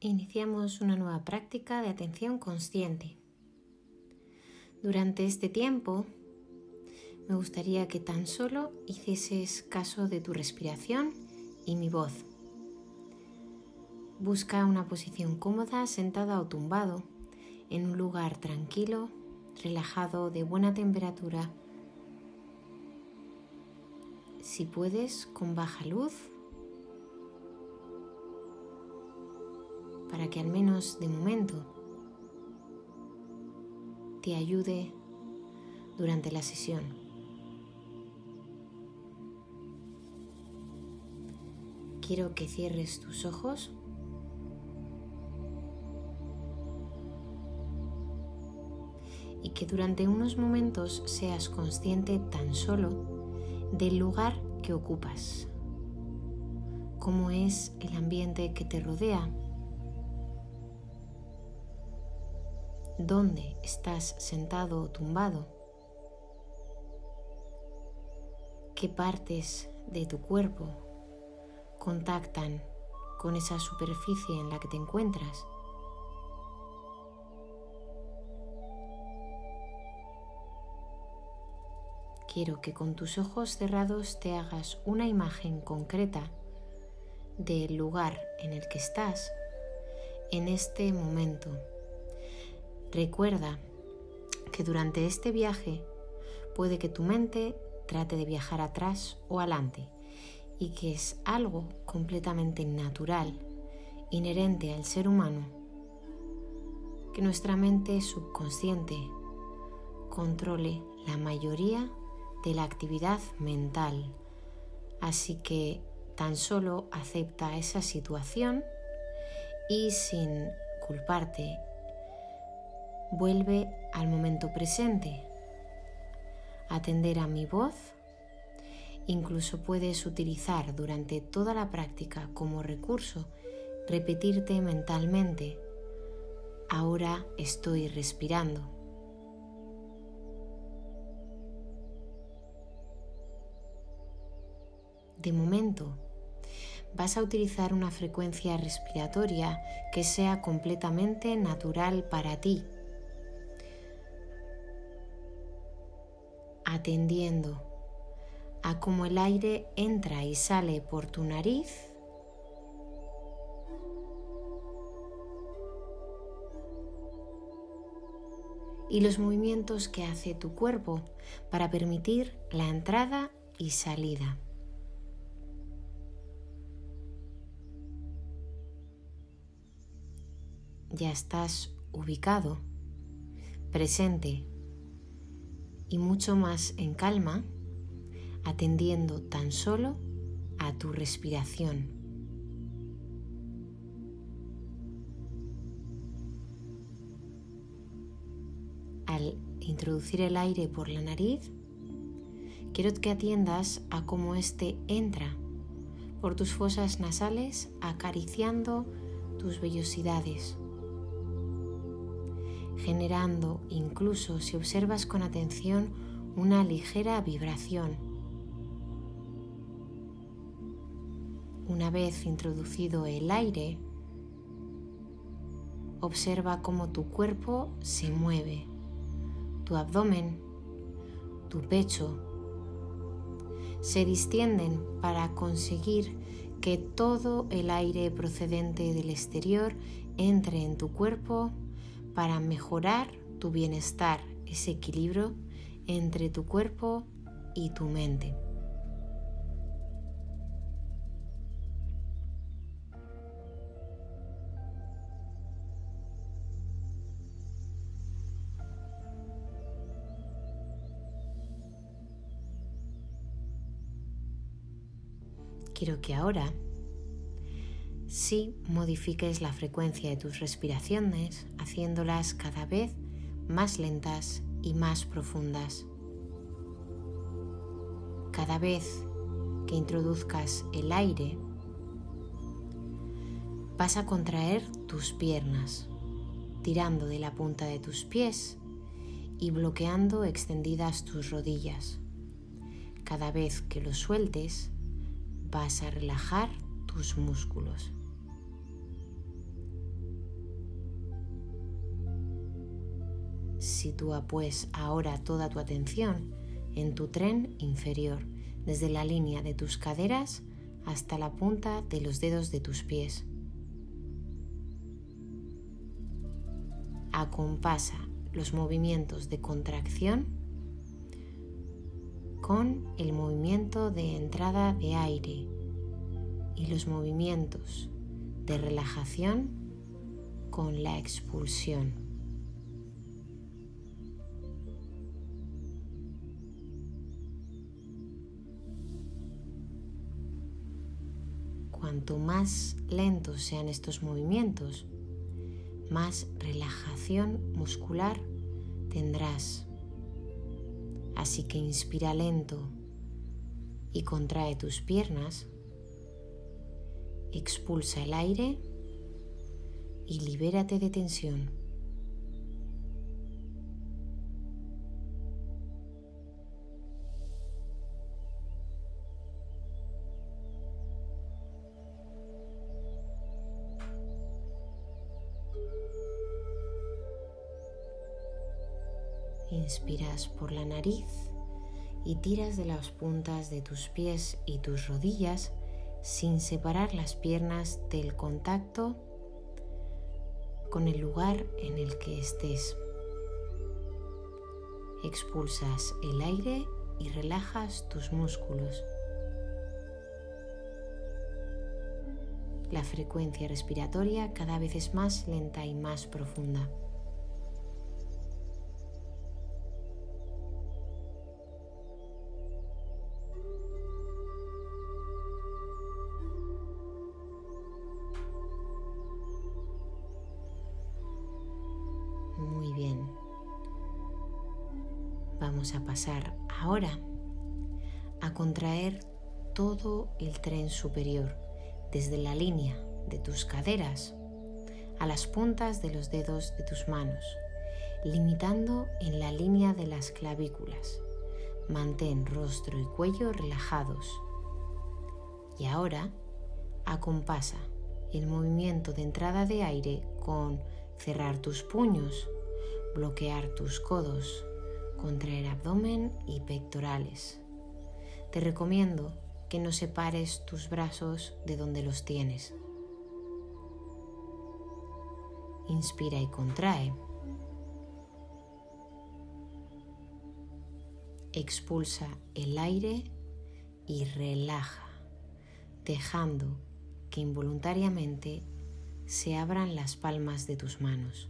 iniciamos una nueva práctica de atención consciente. Durante este tiempo me gustaría que tan solo hicieses caso de tu respiración y mi voz. Busca una posición cómoda sentada o tumbado en un lugar tranquilo, relajado, de buena temperatura. Si puedes, con baja luz para que al menos de momento te ayude durante la sesión. Quiero que cierres tus ojos. Y que durante unos momentos seas consciente tan solo del lugar que ocupas, cómo es el ambiente que te rodea dónde estás sentado o tumbado, qué partes de tu cuerpo contactan con esa superficie en la que te encuentras. Quiero que con tus ojos cerrados te hagas una imagen concreta del lugar en el que estás en este momento. Recuerda que durante este viaje puede que tu mente trate de viajar atrás o adelante y que es algo completamente natural, inherente al ser humano, que nuestra mente subconsciente controle la mayoría de la actividad mental. Así que tan solo acepta esa situación y sin culparte Vuelve al momento presente. Atender a mi voz. Incluso puedes utilizar durante toda la práctica como recurso repetirte mentalmente. Ahora estoy respirando. De momento, vas a utilizar una frecuencia respiratoria que sea completamente natural para ti atendiendo a cómo el aire entra y sale por tu nariz. y los movimientos que hace tu cuerpo para permitir la entrada y salida. Ya estás ubicado, presente y mucho más en calma, atendiendo tan solo a tu respiración. Al introducir el aire por la nariz, quiero que atiendas a cómo éste entra por tus fosas nasales acariciando tus vellosidades generando incluso si observas con atención una ligera vibración. Una vez introducido el aire, observa cómo tu cuerpo se mueve, tu abdomen, tu pecho, se distienden para conseguir que todo el aire procedente del exterior entre en tu cuerpo para mejorar tu bienestar, ese equilibrio entre tu cuerpo y tu mente. Quiero que ahora si modifiques la frecuencia de tus respiraciones, haciéndolas cada vez más lentas y más profundas. Cada vez que introduzcas el aire, vas a contraer tus piernas, tirando de la punta de tus pies y bloqueando extendidas tus rodillas. Cada vez que lo sueltes, vas a relajar tus músculos. Sitúa pues ahora toda tu atención en tu tren inferior, desde la línea de tus caderas hasta la punta de los dedos de tus pies. Acompasa los movimientos de contracción con el movimiento de entrada de aire y los movimientos de relajación con la expulsión. Cuanto más lentos sean estos movimientos, más relajación muscular tendrás. Así que inspira lento y contrae tus piernas, expulsa el aire y libérate de tensión. Inspiras por la nariz y tiras de las puntas de tus pies y tus rodillas sin separar las piernas del contacto con el lugar en el que estés. Expulsas el aire y relajas tus músculos. La frecuencia respiratoria cada vez es más lenta y más profunda. Pasar ahora a contraer todo el tren superior, desde la línea de tus caderas a las puntas de los dedos de tus manos, limitando en la línea de las clavículas. Mantén rostro y cuello relajados. Y ahora acompasa el movimiento de entrada de aire con cerrar tus puños, bloquear tus codos, contraer abdomen y pectorales. Te recomiendo que no separes tus brazos de donde los tienes. Inspira y contrae. Expulsa el aire y relaja, dejando que involuntariamente se abran las palmas de tus manos.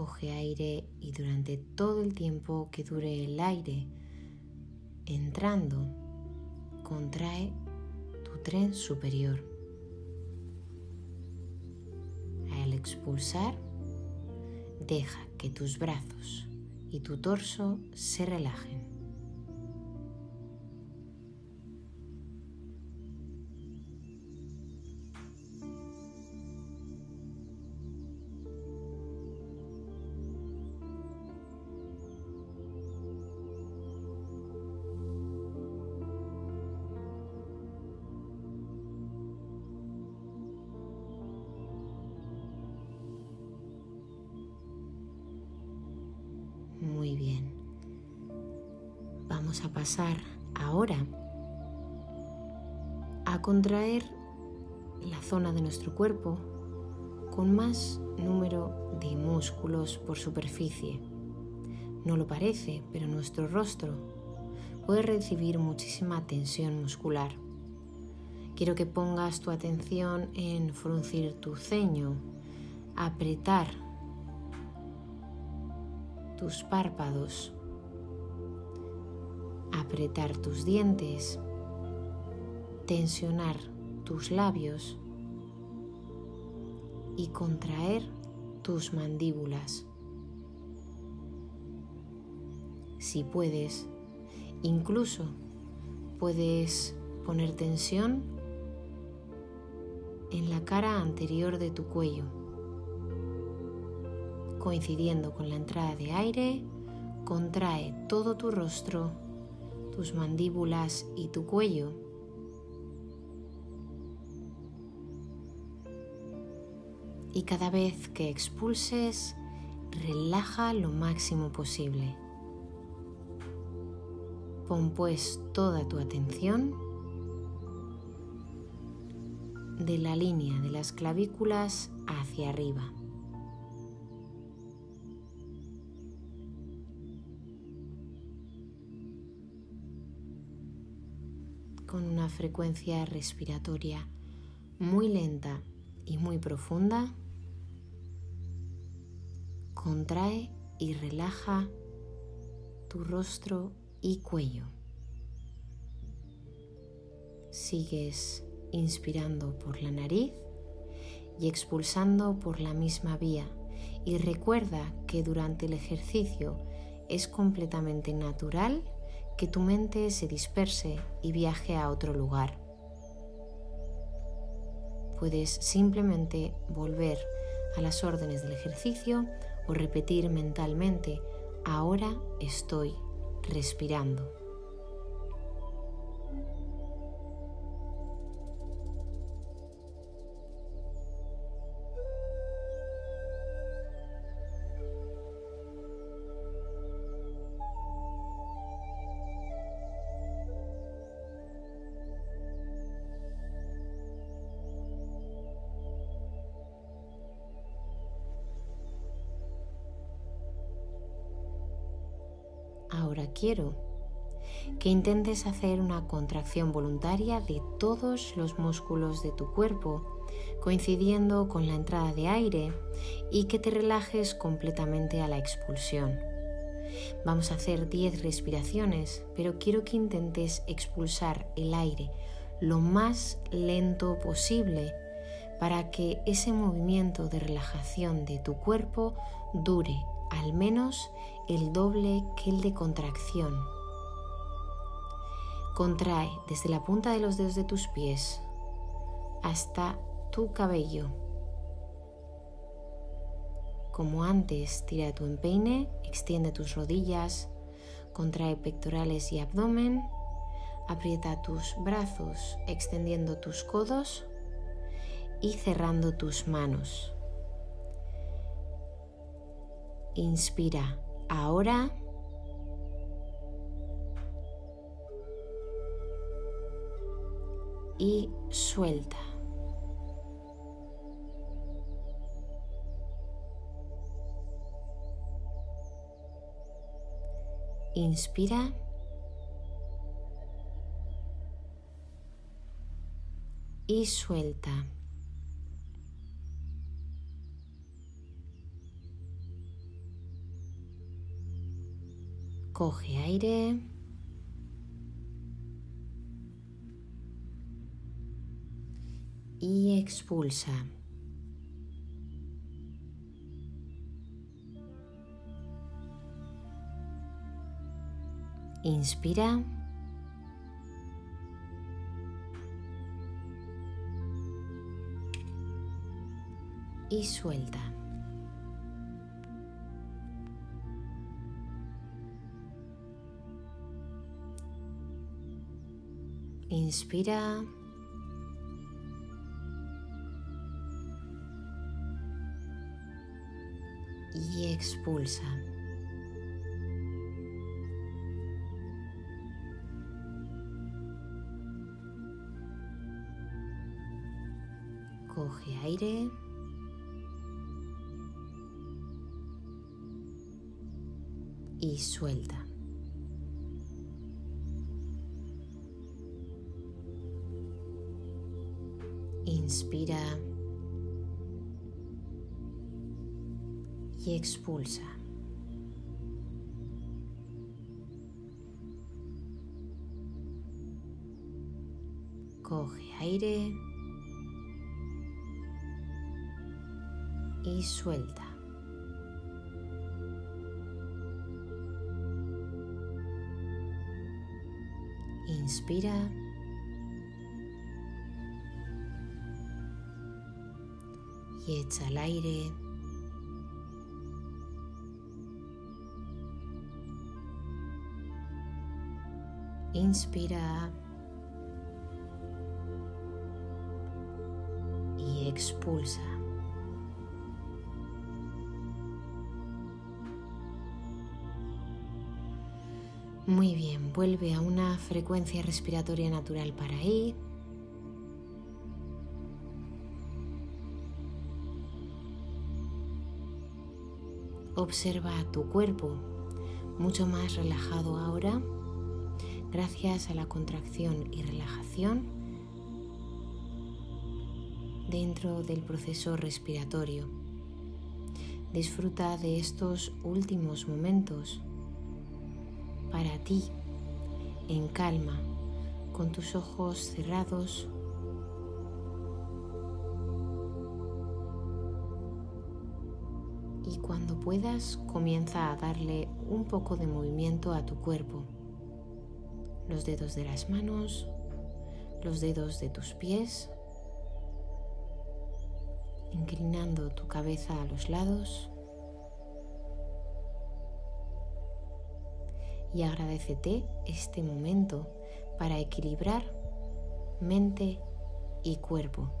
Coge aire y durante todo el tiempo que dure el aire entrando, contrae tu tren superior. Al expulsar, deja que tus brazos y tu torso se relajen. Pasar ahora a contraer la zona de nuestro cuerpo con más número de músculos por superficie. No lo parece, pero nuestro rostro puede recibir muchísima tensión muscular. Quiero que pongas tu atención en fruncir tu ceño, apretar tus párpados, apretar tus dientes, tensionar tus labios y contraer tus mandíbulas. Si puedes, incluso puedes poner tensión en la cara anterior de tu cuello coincidiendo con la entrada de aire, contrae todo tu rostro tus mandíbulas y tu cuello. Y cada vez que expulses, relaja lo máximo posible. Pon pues toda tu atención de la línea de las clavículas hacia arriba. Con una frecuencia respiratoria muy lenta y muy profunda, contrae y relaja tu rostro y cuello. Sigues inspirando por la nariz y expulsando por la misma vía. Y recuerda que durante el ejercicio es completamente natural que tu mente se disperse y viaje a otro lugar. Puedes simplemente volver a las órdenes del ejercicio o repetir mentalmente, ahora estoy respirando. Ahora quiero que intentes hacer una contracción voluntaria de todos los músculos de tu cuerpo, coincidiendo con la entrada de aire y que te relajes completamente a la expulsión. Vamos a hacer 10 respiraciones, pero quiero que intentes expulsar el aire lo más lento posible para que ese movimiento de relajación de tu cuerpo dure al menos el doble que el de contracción. Contrae desde la punta de los dedos de tus pies hasta tu cabello. Como antes, tira tu empeine, extiende tus rodillas, contrae pectorales y abdomen, aprieta tus brazos extendiendo tus codos y cerrando tus manos. Inspira ahora. Y suelta. Inspira. Y suelta. Coge aire. Y expulsa. Inspira. Y suelta. Inspira. Y expulsa. Coge aire. Y suelta. Inspira y expulsa. Coge aire y suelta. Inspira echa el aire. Inspira y expulsa. Muy bien, vuelve a una frecuencia respiratoria natural para ahí. Observa tu cuerpo mucho más relajado ahora gracias a la contracción y relajación dentro del proceso respiratorio. Disfruta de estos últimos momentos para ti en calma, con tus ojos cerrados. Puedas, comienza a darle un poco de movimiento a tu cuerpo. Los dedos de las manos, los dedos de tus pies, inclinando tu cabeza a los lados. y agradecete este momento para equilibrar mente y cuerpo.